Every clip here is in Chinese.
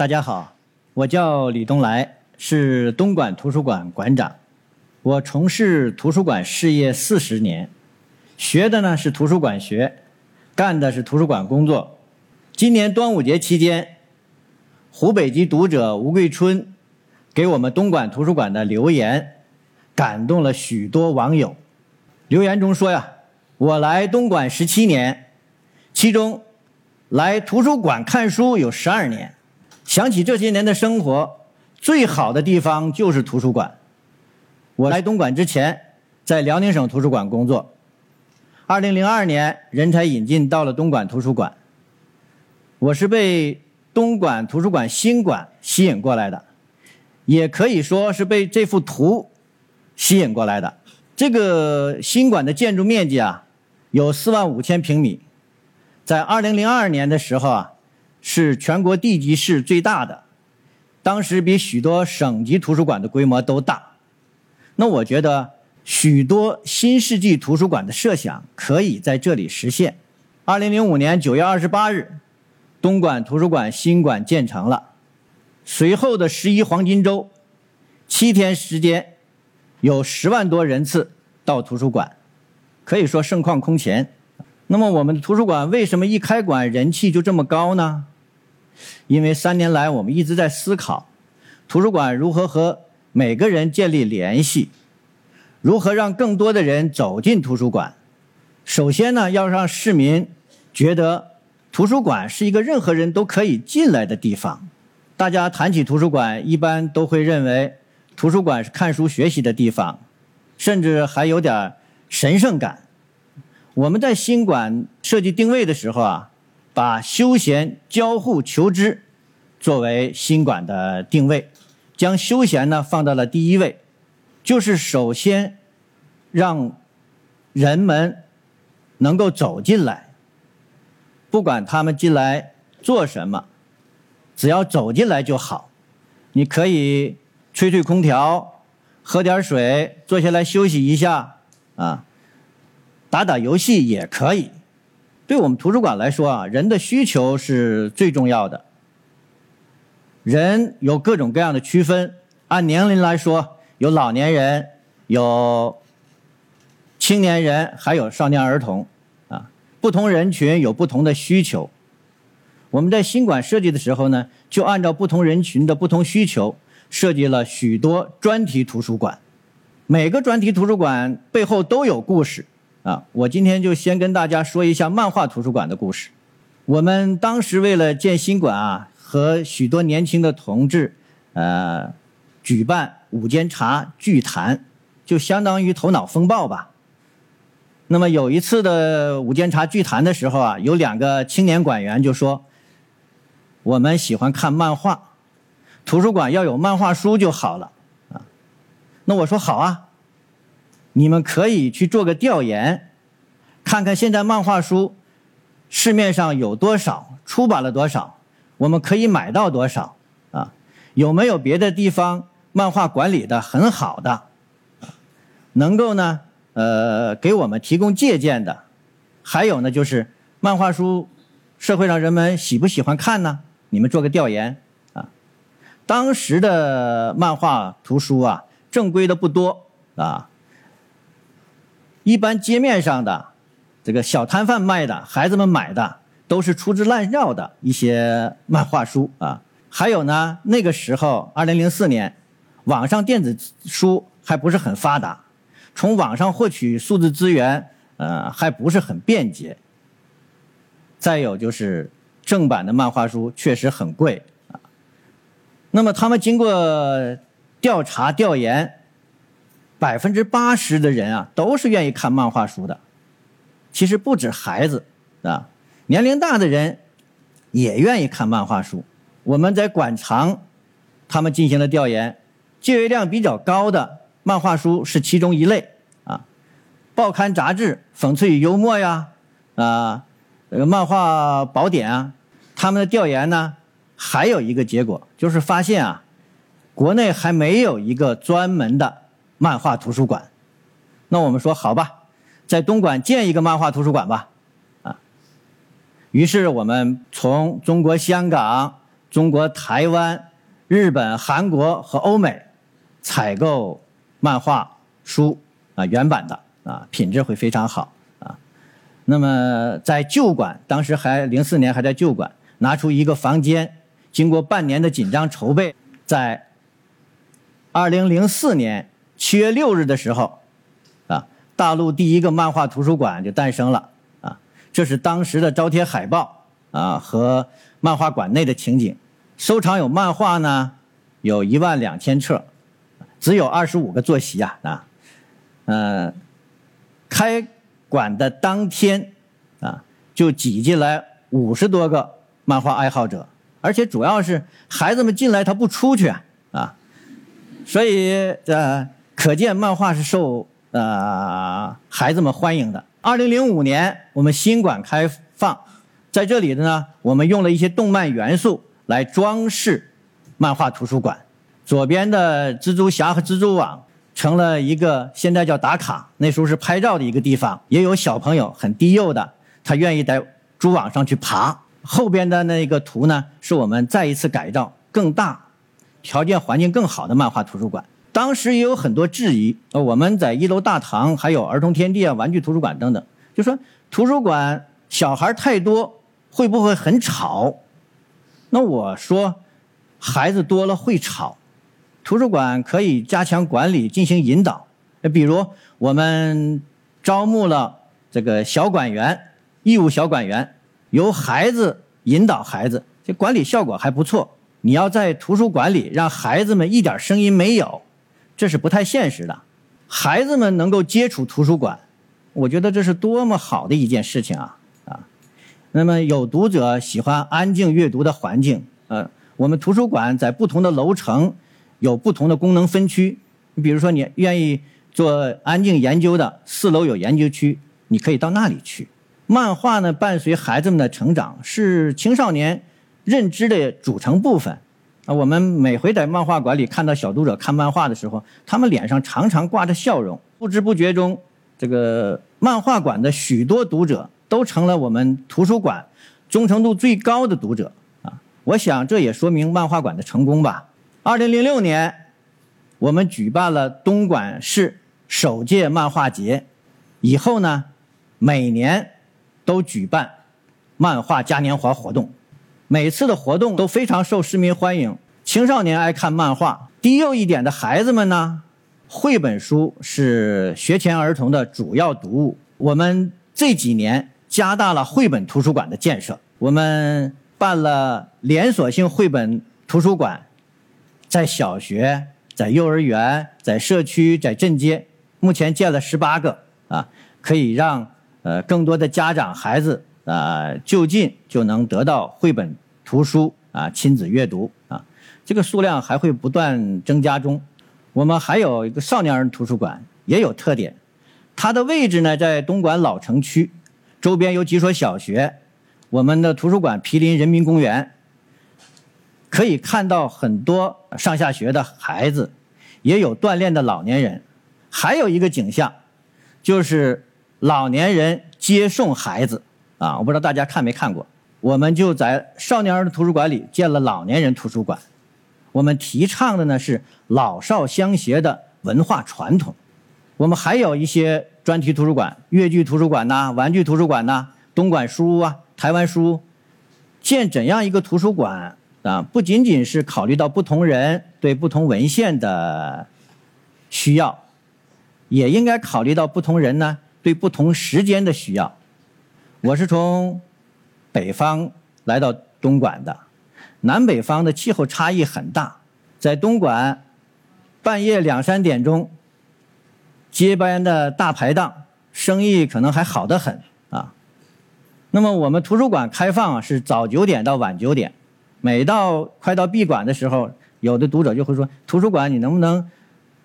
大家好，我叫李东来，是东莞图书馆馆长。我从事图书馆事业四十年，学的呢是图书馆学，干的是图书馆工作。今年端午节期间，湖北籍读者吴桂春给我们东莞图书馆的留言，感动了许多网友。留言中说呀：“我来东莞十七年，其中来图书馆看书有十二年。想起这些年的生活，最好的地方就是图书馆。我来东莞之前，在辽宁省图书馆工作。二零零二年，人才引进到了东莞图书馆。我是被东莞图书馆新馆吸引过来的，也可以说是被这幅图吸引过来的。”这个新馆的建筑面积啊，有四万五千平米，在二零零二年的时候啊，是全国地级市最大的，当时比许多省级图书馆的规模都大。那我觉得许多新世纪图书馆的设想可以在这里实现。二零零五年九月二十八日，东莞图书馆新馆建成了，随后的十一黄金周，七天时间。有十万多人次到图书馆，可以说盛况空前。那么我们的图书馆为什么一开馆人气就这么高呢？因为三年来我们一直在思考，图书馆如何和每个人建立联系，如何让更多的人走进图书馆。首先呢，要让市民觉得图书馆是一个任何人都可以进来的地方。大家谈起图书馆，一般都会认为。图书馆是看书学习的地方，甚至还有点神圣感。我们在新馆设计定位的时候啊，把休闲、交互、求知作为新馆的定位，将休闲呢放到了第一位，就是首先让人们能够走进来，不管他们进来做什么，只要走进来就好。你可以。吹吹空调，喝点水，坐下来休息一下，啊，打打游戏也可以。对我们图书馆来说啊，人的需求是最重要的。人有各种各样的区分，按年龄来说，有老年人，有青年人，还有少年儿童，啊，不同人群有不同的需求。我们在新馆设计的时候呢，就按照不同人群的不同需求。设计了许多专题图书馆，每个专题图书馆背后都有故事啊！我今天就先跟大家说一下漫画图书馆的故事。我们当时为了建新馆啊，和许多年轻的同志，呃，举办午间茶聚谈，就相当于头脑风暴吧。那么有一次的午间茶聚谈的时候啊，有两个青年馆员就说：“我们喜欢看漫画。”图书馆要有漫画书就好了，啊，那我说好啊，你们可以去做个调研，看看现在漫画书市面上有多少，出版了多少，我们可以买到多少，啊，有没有别的地方漫画管理的很好的，能够呢，呃，给我们提供借鉴的，还有呢，就是漫画书，社会上人们喜不喜欢看呢？你们做个调研啊。当时的漫画图书啊，正规的不多啊。一般街面上的这个小摊贩卖的，孩子们买的都是粗制滥造的一些漫画书啊。还有呢，那个时候，二零零四年，网上电子书还不是很发达，从网上获取数字资源，呃，还不是很便捷。再有就是正版的漫画书确实很贵啊。那么他们经过调查调研，百分之八十的人啊都是愿意看漫画书的。其实不止孩子啊，年龄大的人也愿意看漫画书。我们在馆藏，他们进行了调研，借阅量比较高的漫画书是其中一类啊。报刊杂志、讽刺与幽默呀，啊，这个漫画宝典啊，他们的调研呢。还有一个结果就是发现啊，国内还没有一个专门的漫画图书馆。那我们说好吧，在东莞建一个漫画图书馆吧，啊。于是我们从中国香港、中国台湾、日本、韩国和欧美采购漫画书啊原版的啊，品质会非常好啊。那么在旧馆，当时还零四年还在旧馆，拿出一个房间，经过半年的紧张筹备，在二零零四年七月六日的时候，啊，大陆第一个漫画图书馆就诞生了啊。这是当时的招贴海报啊和漫画馆内的情景。收藏有漫画呢，有一万两千册，只有二十五个坐席啊啊，嗯，开馆的当天啊，就挤进来五十多个漫画爱好者，而且主要是孩子们进来他不出去啊，所以呃，可见漫画是受呃孩子们欢迎的。二零零五年我们新馆开放，在这里的呢，我们用了一些动漫元素。来装饰漫画图书馆，左边的蜘蛛侠和蜘蛛网成了一个现在叫打卡，那时候是拍照的一个地方。也有小朋友很低幼的，他愿意在蛛网上去爬。后边的那个图呢，是我们再一次改造更大、条件环境更好的漫画图书馆。当时也有很多质疑，呃，我们在一楼大堂还有儿童天地啊、玩具图书馆等等，就说图书馆小孩太多，会不会很吵？那我说，孩子多了会吵，图书馆可以加强管理，进行引导。比如我们招募了这个小管员，义务小管员，由孩子引导孩子，这管理效果还不错。你要在图书馆里让孩子们一点声音没有，这是不太现实的。孩子们能够接触图书馆，我觉得这是多么好的一件事情啊！啊那么有读者喜欢安静阅读的环境，呃，我们图书馆在不同的楼层有不同的功能分区。你比如说，你愿意做安静研究的，四楼有研究区，你可以到那里去。漫画呢，伴随孩子们的成长，是青少年认知的组成部分。我们每回在漫画馆里看到小读者看漫画的时候，他们脸上常常挂着笑容，不知不觉中，这个漫画馆的许多读者。都成了我们图书馆忠诚度最高的读者啊！我想这也说明漫画馆的成功吧。二零零六年，我们举办了东莞市首届漫画节，以后呢，每年都举办漫画嘉年华活动，每次的活动都非常受市民欢迎。青少年爱看漫画，低幼一点的孩子们呢，绘本书是学前儿童的主要读物。我们这几年。加大了绘本图书馆的建设，我们办了连锁性绘本图书馆，在小学、在幼儿园、在社区、在镇街，目前建了十八个啊，可以让呃更多的家长孩子啊就近就能得到绘本图书啊亲子阅读啊，这个数量还会不断增加中。我们还有一个少年儿童图书馆，也有特点，它的位置呢在东莞老城区。周边有几所小学，我们的图书馆毗邻人民公园，可以看到很多上下学的孩子，也有锻炼的老年人，还有一个景象，就是老年人接送孩子啊！我不知道大家看没看过，我们就在少年儿童图书馆里建了老年人图书馆，我们提倡的呢是老少相携的文化传统。我们还有一些专题图书馆，粤剧图书馆呐，玩具图书馆呐，东莞书屋啊，台湾书屋。建怎样一个图书馆啊？不仅仅是考虑到不同人对不同文献的需要，也应该考虑到不同人呢对不同时间的需要。我是从北方来到东莞的，南北方的气候差异很大，在东莞半夜两三点钟。街边的大排档生意可能还好得很啊。那么我们图书馆开放是早九点到晚九点，每到快到闭馆的时候，有的读者就会说：“图书馆你能不能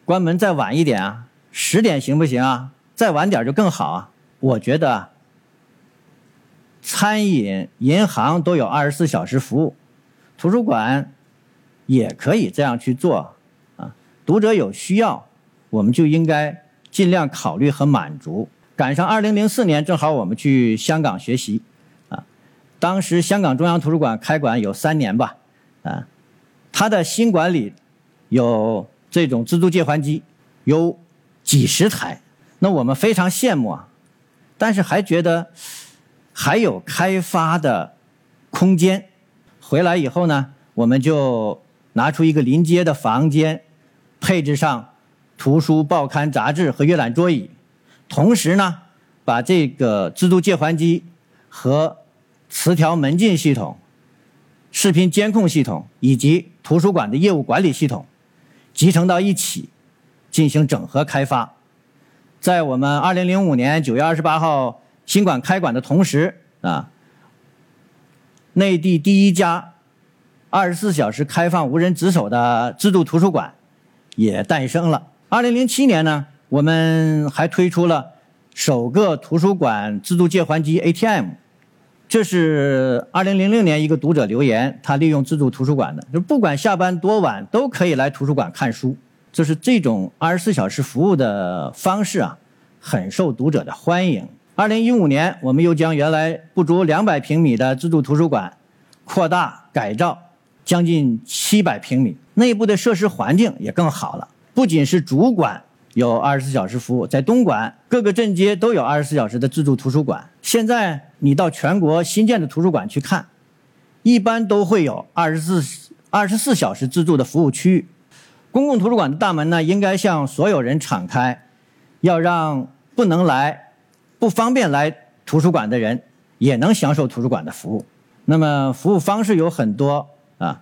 关门再晚一点啊？十点行不行啊？再晚点就更好啊。”我觉得餐饮、银行都有二十四小时服务，图书馆也可以这样去做啊。读者有需要，我们就应该。尽量考虑和满足。赶上二零零四年，正好我们去香港学习，啊，当时香港中央图书馆开馆有三年吧，啊，它的新馆里有这种自助借还机，有几十台。那我们非常羡慕啊，但是还觉得还有开发的空间。回来以后呢，我们就拿出一个临街的房间，配置上图书、报刊、杂志和阅览桌椅，同时呢，把这个自助借还机和磁条门禁系统、视频监控系统以及图书馆的业务管理系统集成到一起，进行整合开发。在我们二零零五年九月二十八号新馆开馆的同时啊。内地第一家二十四小时开放无人值守的自助图书馆也诞生了。二零零七年呢，我们还推出了首个图书馆自助借还机 ATM。这是二零零六年一个读者留言，他利用自助图书馆的，就不管下班多晚都可以来图书馆看书。就是这种二十四小时服务的方式啊，很受读者的欢迎。二零一五年，我们又将原来不足两百平米的自助图书馆扩大改造，将近七百平米，内部的设施环境也更好了。不仅是主馆有二十四小时服务，在东莞各个镇街都有二十四小时的自助图书馆。现在你到全国新建的图书馆去看，一般都会有二十四二十四小时自助的服务区域。公共图书馆的大门呢，应该向所有人敞开，要让不能来。不方便来图书馆的人也能享受图书馆的服务。那么服务方式有很多啊，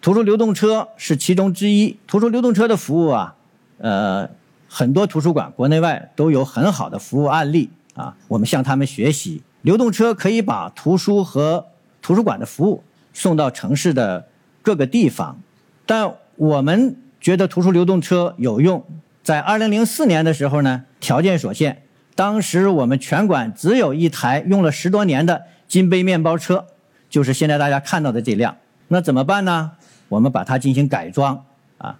图书流动车是其中之一。图书流动车的服务啊，呃，很多图书馆国内外都有很好的服务案例啊，我们向他们学习。流动车可以把图书和图书馆的服务送到城市的各个地方，但我们觉得图书流动车有用。在二零零四年的时候呢，条件所限。当时我们全馆只有一台用了十多年的金杯面包车，就是现在大家看到的这辆。那怎么办呢？我们把它进行改装，啊，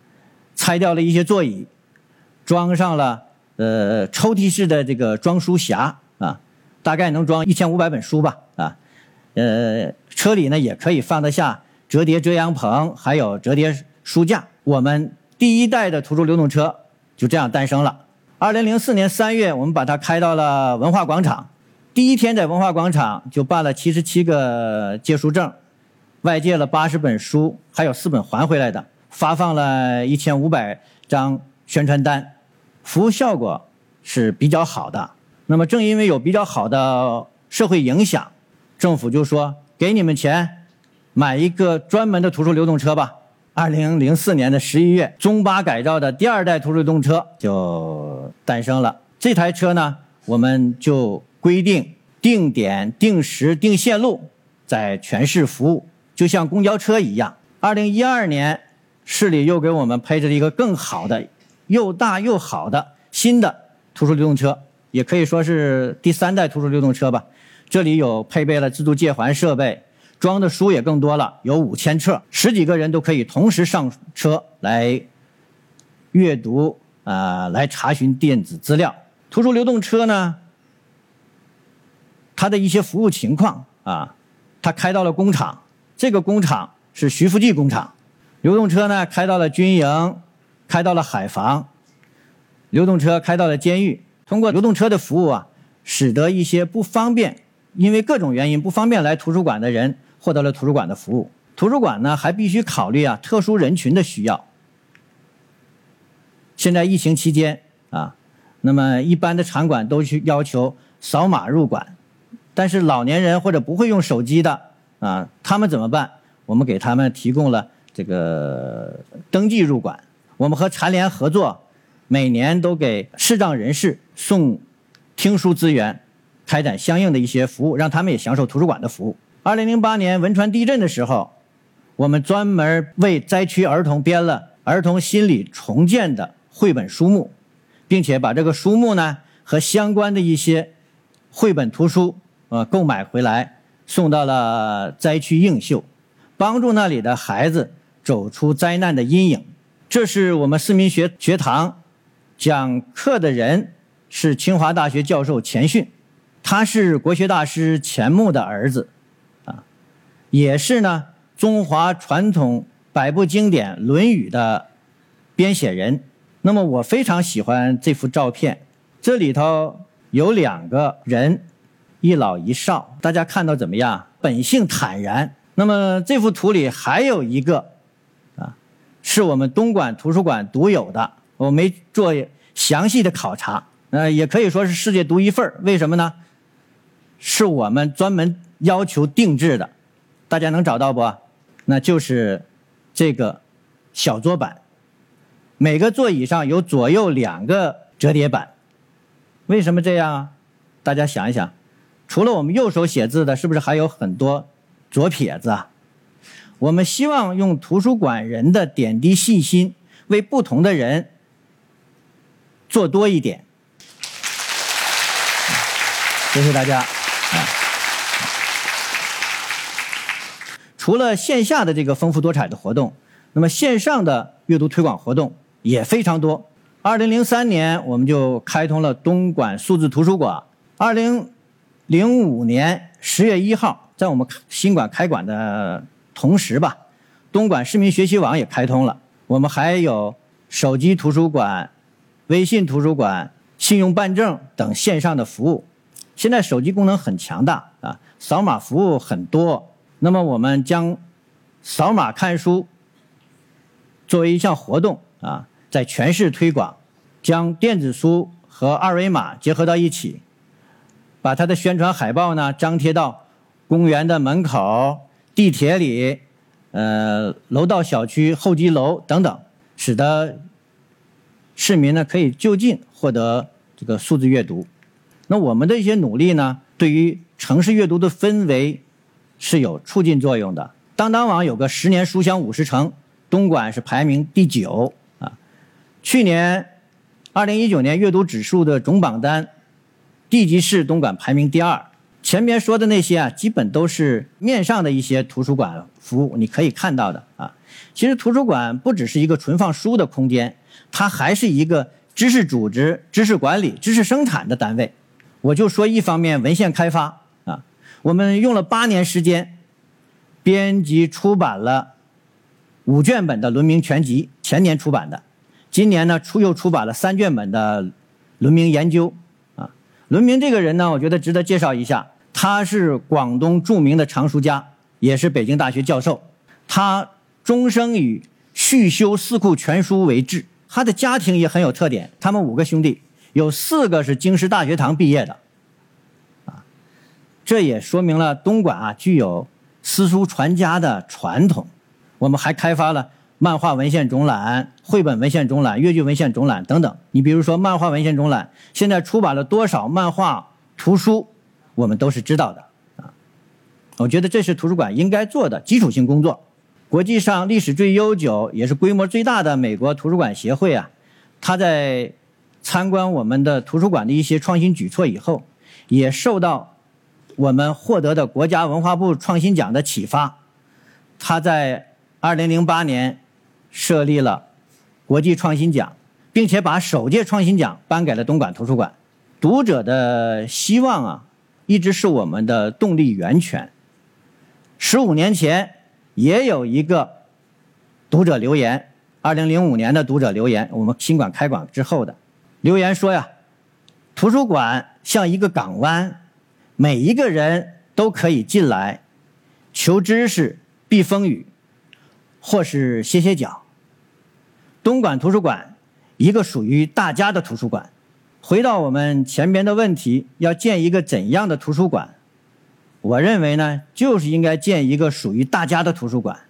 拆掉了一些座椅，装上了呃抽屉式的这个装书匣，啊，大概能装一千五百本书吧，啊，呃，车里呢也可以放得下折叠遮阳棚，还有折叠书架。我们第一代的图书流动车就这样诞生了。二零零四年三月，我们把它开到了文化广场。第一天在文化广场就办了七十七个借书证，外借了八十本书，还有四本还回来的，发放了一千五百张宣传单，服务效果是比较好的。那么正因为有比较好的社会影响，政府就说给你们钱，买一个专门的图书流动车吧。二零零四年的十一月，中巴改造的第二代图书流动车就诞生了。这台车呢，我们就规定定点、定时、定线路，在全市服务，就像公交车一样。二零一二年，市里又给我们配置了一个更好的、又大又好的新的图书流动车，也可以说是第三代图书流动车吧。这里有配备了自助借还设备。装的书也更多了，有五千册，十几个人都可以同时上车来阅读啊，来查询电子资料。图书流动车呢，它的一些服务情况啊，它开到了工厂，这个工厂是徐福记工厂。流动车呢，开到了军营，开到了海防，流动车开到了监狱。通过流动车的服务啊，使得一些不方便，因为各种原因不方便来图书馆的人。获得了图书馆的服务，图书馆呢还必须考虑啊特殊人群的需要。现在疫情期间啊，那么一般的场馆都去要求扫码入馆，但是老年人或者不会用手机的啊，他们怎么办？我们给他们提供了这个登记入馆。我们和残联合作，每年都给视障人士送听书资源，开展相应的一些服务，让他们也享受图书馆的服务。二零零八年汶川地震的时候，我们专门为灾区儿童编了儿童心理重建的绘本书目，并且把这个书目呢和相关的一些绘本图书呃购买回来，送到了灾区映秀，帮助那里的孩子走出灾难的阴影。这是我们市民学学堂讲课的人是清华大学教授钱训，他是国学大师钱穆的儿子。也是呢，中华传统百部经典《论语》的编写人。那么我非常喜欢这幅照片，这里头有两个人，一老一少，大家看到怎么样？本性坦然。那么这幅图里还有一个，啊，是我们东莞图书馆独有的，我没做详细的考察，呃，也可以说是世界独一份为什么呢？是我们专门要求定制的，大家能找到不？那就是这个小桌板，每个座椅上有左右两个折叠板。为什么这样？大家想一想，除了我们右手写字的，是不是还有很多左撇子啊？我们希望用图书馆人的点滴细心，为不同的人做多一点。谢谢大家。除了线下的这个丰富多彩的活动，那么线上的阅读推广活动也非常多。二零零三年，我们就开通了东莞数字图书馆。二零零五年十月一号，在我们新馆开馆的同时吧，东莞市民学习网也开通了。我们还有手机图书馆、微信图书馆、信用办证等线上的服务。现在手机功能很强大啊，扫码服务很多。那么我们将扫码看书作为一项活动啊，在全市推广，将电子书和二维码结合到一起，把它的宣传海报呢张贴到公园的门口、地铁里、呃楼道小区候机楼等等，使得市民呢可以就近获得这个数字阅读。那我们的一些努力呢，对于城市阅读的氛围是有促进作用的。当当网有个十年书香五十城，东莞是排名第九啊。去年二零一九年阅读指数的总榜单，地级市东莞排名第二。前面说的那些啊，基本都是面上的一些图书馆服务，你可以看到的啊。其实图书馆不只是一个存放书的空间，它还是一个知识组织、知识管理、知识生产的单位。我就说一方面文献开发，我们用了八年时间，编辑出版了五卷本的《论明全集》，前年出版的，今年呢出又出版了三卷本的《论明研究》啊。论明这个人呢，我觉得值得介绍一下，他是广东著名的藏书家，也是北京大学教授，他终生以续修《四库全书》为志，他的家庭也很有特点，他们五个兄弟。有四个是京师大学堂毕业的，这也说明了东莞啊具有私书传家的传统。我们还开发了漫画文献总览、绘本文献总览、越剧文献总览等等。你比如说漫画文献总览，现在出版了多少漫画图书，我们都是知道的啊。我觉得这是图书馆应该做的基础性工作。国际上历史最悠久也是规模最大的美国图书馆协会啊，它在。参观我们的图书馆的一些创新举措以后，也受到我们获得的国家文化部创新奖的启发。他在2008年设立了国际创新奖，并且把首届创新奖颁给了东莞图书馆。读者的希望啊，一直是我们的动力源泉。十五年前也有一个读者留言，2005年的读者留言，我们新馆开馆之后的。留言说呀，图书馆像一个港湾，每一个人都可以进来求知识、避风雨，或是歇歇脚。东莞图书馆，一个属于大家的图书馆。回到我们前边的问题，要建一个怎样的图书馆？我认为呢，就是应该建一个属于大家的图书馆，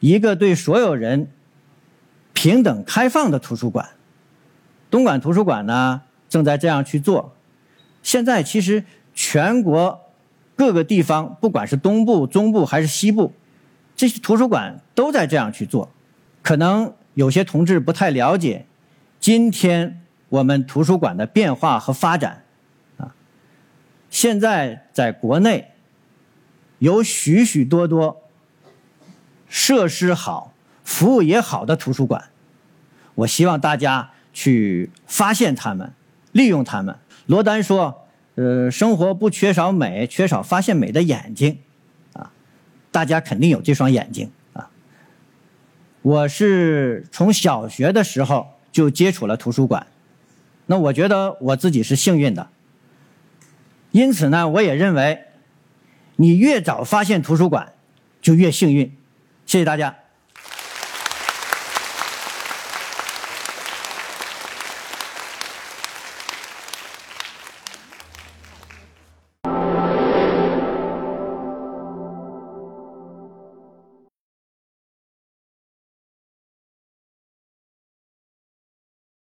一个对所有人平等开放的图书馆。东莞图书馆呢，正在这样去做。现在其实全国各个地方，不管是东部、中部还是西部，这些图书馆都在这样去做。可能有些同志不太了解，今天我们图书馆的变化和发展啊。现在在国内有许许多多设施好、服务也好的图书馆，我希望大家。去发现他们，利用他们。罗丹说：“呃，生活不缺少美，缺少发现美的眼睛。”啊，大。家肯定有这双眼睛啊。我是从小学的时候就接触了图书馆，那我觉得我自己是幸运的。因此呢，我也认为，你越早发现图书馆，就越幸运。谢谢大家。